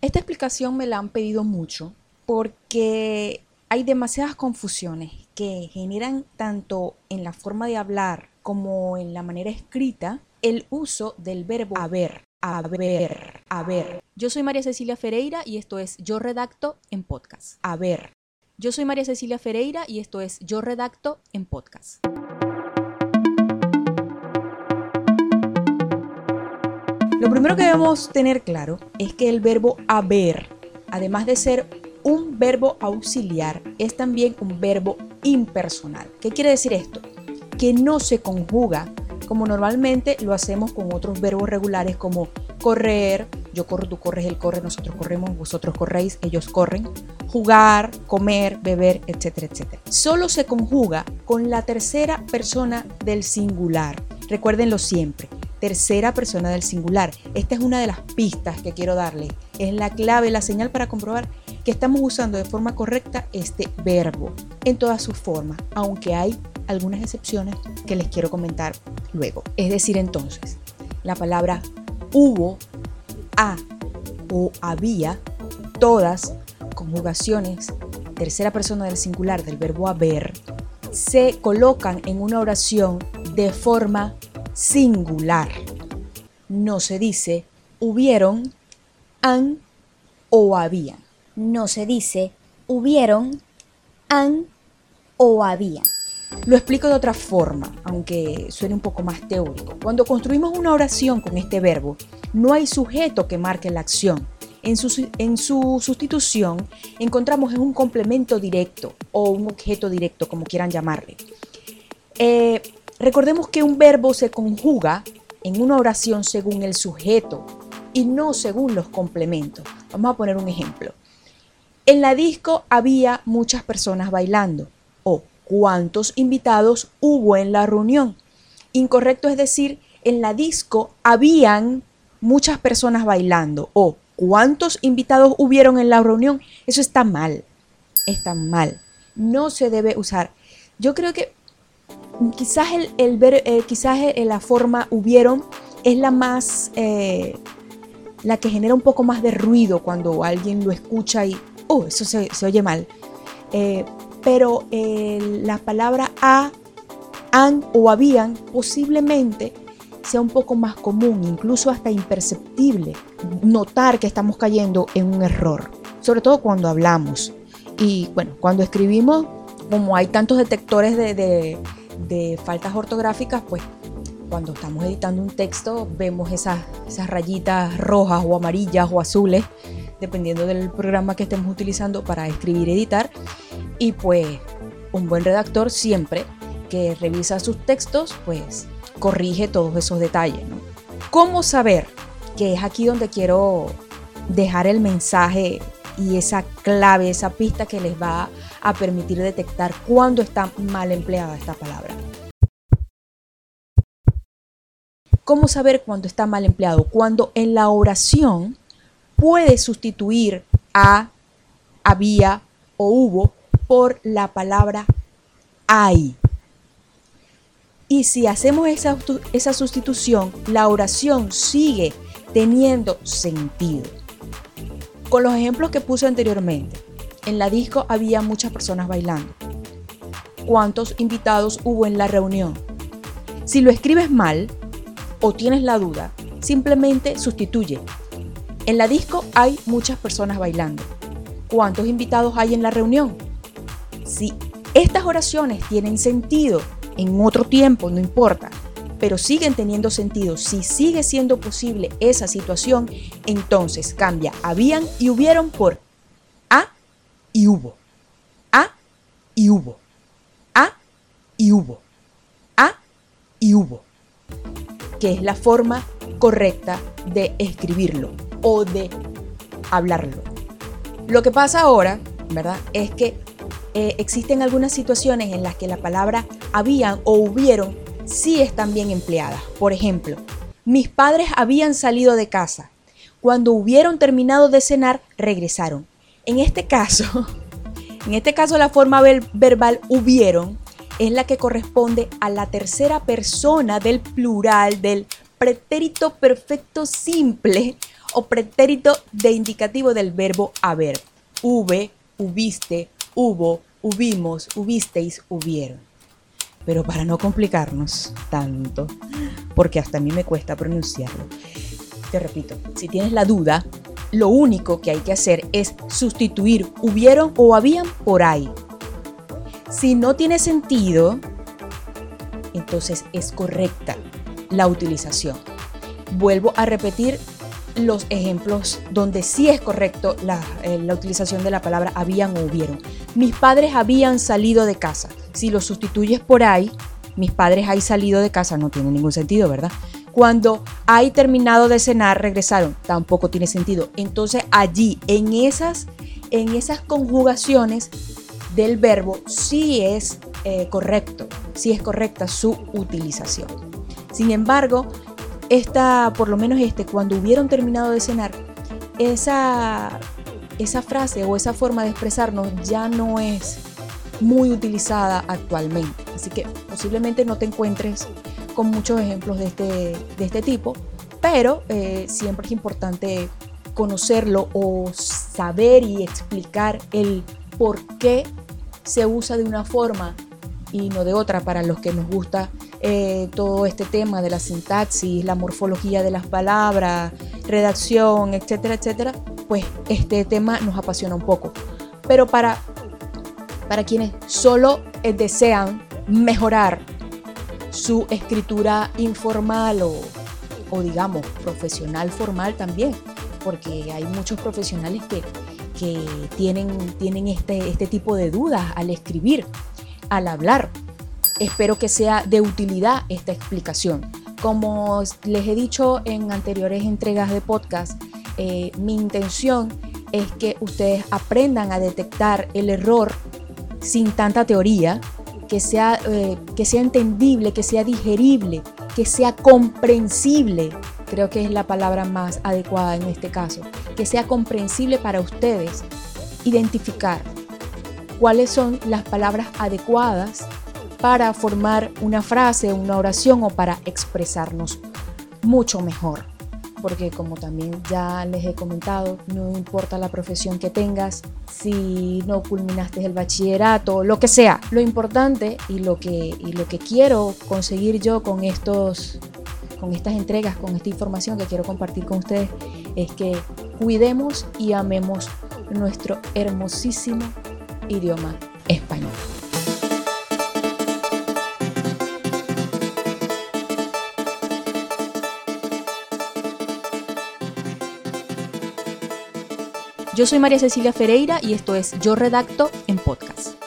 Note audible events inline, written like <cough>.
Esta explicación me la han pedido mucho porque hay demasiadas confusiones que generan tanto en la forma de hablar como en la manera escrita el uso del verbo haber, haber, haber. Yo soy María Cecilia Ferreira y esto es Yo Redacto en Podcast. Haber. Yo soy María Cecilia Ferreira y esto es Yo Redacto en Podcast. Lo primero que debemos tener claro es que el verbo haber, además de ser un verbo auxiliar, es también un verbo impersonal. ¿Qué quiere decir esto? Que no se conjuga como normalmente lo hacemos con otros verbos regulares como correr, yo corro, tú corres, él corre, nosotros corremos, vosotros corréis, ellos corren, jugar, comer, beber, etcétera, etcétera. Solo se conjuga con la tercera persona del singular. Recuérdenlo siempre tercera persona del singular. Esta es una de las pistas que quiero darle. Es la clave, la señal para comprobar que estamos usando de forma correcta este verbo en todas sus formas, aunque hay algunas excepciones que les quiero comentar luego. Es decir, entonces, la palabra hubo, ha o había, todas conjugaciones, tercera persona del singular del verbo haber, se colocan en una oración de forma singular. No se dice hubieron, han o habían. No se dice hubieron, han o habían. Lo explico de otra forma, aunque suene un poco más teórico. Cuando construimos una oración con este verbo, no hay sujeto que marque la acción. En su, en su sustitución encontramos un complemento directo o un objeto directo, como quieran llamarle. Eh, Recordemos que un verbo se conjuga en una oración según el sujeto y no según los complementos. Vamos a poner un ejemplo. En la disco había muchas personas bailando. O cuántos invitados hubo en la reunión. Incorrecto es decir, en la disco habían muchas personas bailando. O cuántos invitados hubieron en la reunión. Eso está mal. Está mal. No se debe usar. Yo creo que quizás el, ver, eh, quizás eh, la forma hubieron es la más, eh, la que genera un poco más de ruido cuando alguien lo escucha y, oh, eso se, oye mal. pero la palabra a, han o habían posiblemente sea un poco más común, incluso hasta imperceptible, notar que estamos cayendo en un error, sobre todo cuando hablamos. Y bueno, cuando escribimos, como hay tantos detectores de de faltas ortográficas, pues cuando estamos editando un texto vemos esas, esas rayitas rojas o amarillas o azules, dependiendo del programa que estemos utilizando para escribir y editar. Y pues un buen redactor siempre que revisa sus textos, pues corrige todos esos detalles. ¿Cómo saber? Que es aquí donde quiero dejar el mensaje y esa clave, esa pista que les va a permitir detectar cuándo está mal empleada esta palabra. ¿Cómo saber cuándo está mal empleado? Cuando en la oración puede sustituir a, había o hubo por la palabra hay. Y si hacemos esa, esa sustitución, la oración sigue teniendo sentido. Con los ejemplos que puse anteriormente, en la disco había muchas personas bailando. ¿Cuántos invitados hubo en la reunión? Si lo escribes mal o tienes la duda, simplemente sustituye. En la disco hay muchas personas bailando. ¿Cuántos invitados hay en la reunión? Si estas oraciones tienen sentido en otro tiempo, no importa, pero siguen teniendo sentido, si sigue siendo posible esa situación, entonces cambia habían y hubieron por a y hubo. A y hubo. A y hubo. A y hubo. Que es la forma correcta de escribirlo o de hablarlo. Lo que pasa ahora, ¿verdad? Es que eh, existen algunas situaciones en las que la palabra habían o hubieron sí están bien empleadas. Por ejemplo, mis padres habían salido de casa. Cuando hubieron terminado de cenar, regresaron. En este caso, <laughs> en este caso la forma verbal hubieron es la que corresponde a la tercera persona del plural del pretérito perfecto simple o pretérito de indicativo del verbo haber. Hube, hubiste, hubo, hubimos, hubisteis, hubieron. Pero para no complicarnos tanto, porque hasta a mí me cuesta pronunciarlo, te repito, si tienes la duda, lo único que hay que hacer es sustituir hubieron o habían por ahí. Si no tiene sentido, entonces es correcta la utilización. Vuelvo a repetir los ejemplos donde sí es correcto la, eh, la, utilización de la palabra habían o hubieron. Mis padres habían salido de casa. Si lo sustituyes por ahí, mis padres hay salido de casa, no tiene ningún sentido, ¿verdad? Cuando hay terminado de cenar, regresaron, tampoco tiene sentido. Entonces allí, en esas, en esas conjugaciones del verbo, sí es eh, correcto, sí es correcta su utilización. Sin embargo, esta, por lo menos este, cuando hubieron terminado de cenar, esa, esa frase o esa forma de expresarnos ya no es muy utilizada actualmente. Así que posiblemente no te encuentres con muchos ejemplos de este, de este tipo, pero eh, siempre es importante conocerlo o saber y explicar el por qué se usa de una forma y no de otra para los que nos gusta eh, todo este tema de la sintaxis, la morfología de las palabras, redacción, etcétera, etcétera, pues este tema nos apasiona un poco. Pero para, para quienes solo eh, desean mejorar su escritura informal o, o, digamos profesional formal también, porque hay muchos profesionales que, que tienen, tienen este, este tipo de dudas al escribir, al hablar. Espero que sea de utilidad esta explicación. Como les he dicho en anteriores entregas de podcast, eh, mi intención es que ustedes aprendan a detectar el error sin tanta teoría, que sea, eh, que sea entendible, que sea digerible, que sea comprensible. Creo que es la palabra más adecuada en este caso. Que sea comprensible para ustedes identificar cuáles son las palabras adecuadas para formar una frase, una oración o para expresarnos mucho mejor porque como también ya les he comentado, no importa la profesión que tengas, si no culminaste el bachillerato, lo que sea, lo importante y lo que, y lo que quiero conseguir yo con estos con estas entregas, con esta información que quiero compartir con ustedes, es que cuidemos y amemos nuestro hermosísimo idioma español. Yo soy María Cecilia Ferreira y esto es Yo Redacto en Podcast.